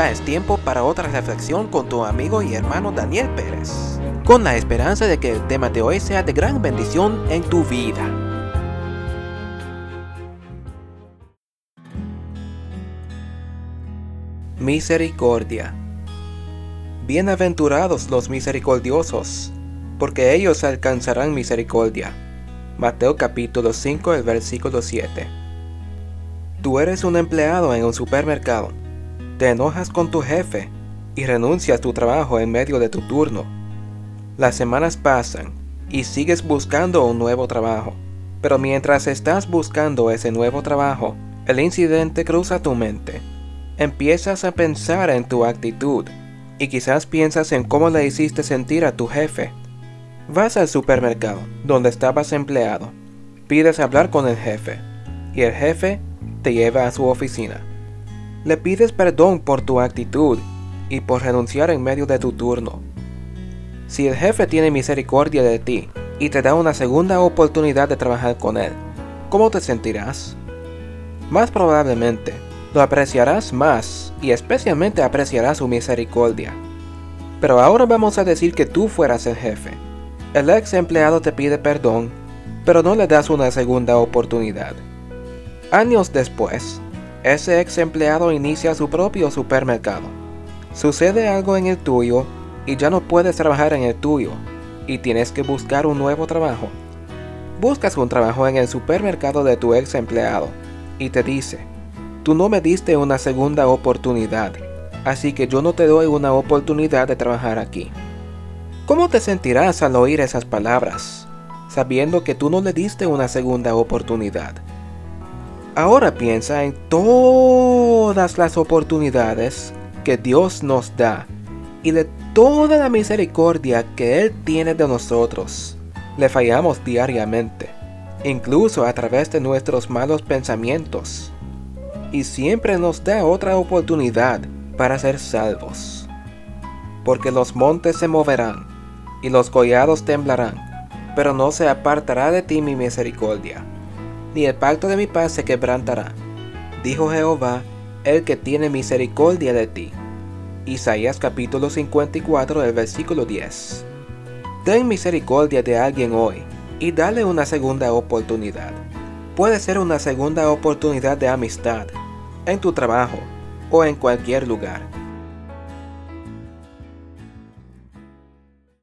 Ya es tiempo para otra reflexión con tu amigo y hermano Daniel Pérez, con la esperanza de que el tema de hoy sea de gran bendición en tu vida. Misericordia. Bienaventurados los misericordiosos, porque ellos alcanzarán misericordia. Mateo capítulo 5, el versículo 7. Tú eres un empleado en un supermercado. Te enojas con tu jefe y renuncias a tu trabajo en medio de tu turno. Las semanas pasan y sigues buscando un nuevo trabajo. Pero mientras estás buscando ese nuevo trabajo, el incidente cruza tu mente empiezas a pensar en tu actitud y quizás piensas en cómo le hiciste sentir a tu jefe. Vas al supermercado donde estabas empleado, pides hablar con el jefe y el jefe te lleva a su oficina. Le pides perdón por tu actitud y por renunciar en medio de tu turno. Si el jefe tiene misericordia de ti y te da una segunda oportunidad de trabajar con él, ¿cómo te sentirás? Más probablemente, lo apreciarás más y especialmente apreciarás su misericordia. Pero ahora vamos a decir que tú fueras el jefe. El ex empleado te pide perdón, pero no le das una segunda oportunidad. Años después, ese ex empleado inicia su propio supermercado. Sucede algo en el tuyo y ya no puedes trabajar en el tuyo y tienes que buscar un nuevo trabajo. Buscas un trabajo en el supermercado de tu ex empleado y te dice, Tú no me diste una segunda oportunidad, así que yo no te doy una oportunidad de trabajar aquí. ¿Cómo te sentirás al oír esas palabras, sabiendo que tú no le diste una segunda oportunidad? Ahora piensa en todas las oportunidades que Dios nos da y de toda la misericordia que Él tiene de nosotros. Le fallamos diariamente, incluso a través de nuestros malos pensamientos y siempre nos da otra oportunidad para ser salvos. Porque los montes se moverán y los collados temblarán, pero no se apartará de ti mi misericordia, ni el pacto de mi paz se quebrantará, dijo Jehová, el que tiene misericordia de ti. Isaías capítulo 54, el versículo 10. Ten misericordia de alguien hoy y dale una segunda oportunidad. Puede ser una segunda oportunidad de amistad, en tu trabajo o en cualquier lugar.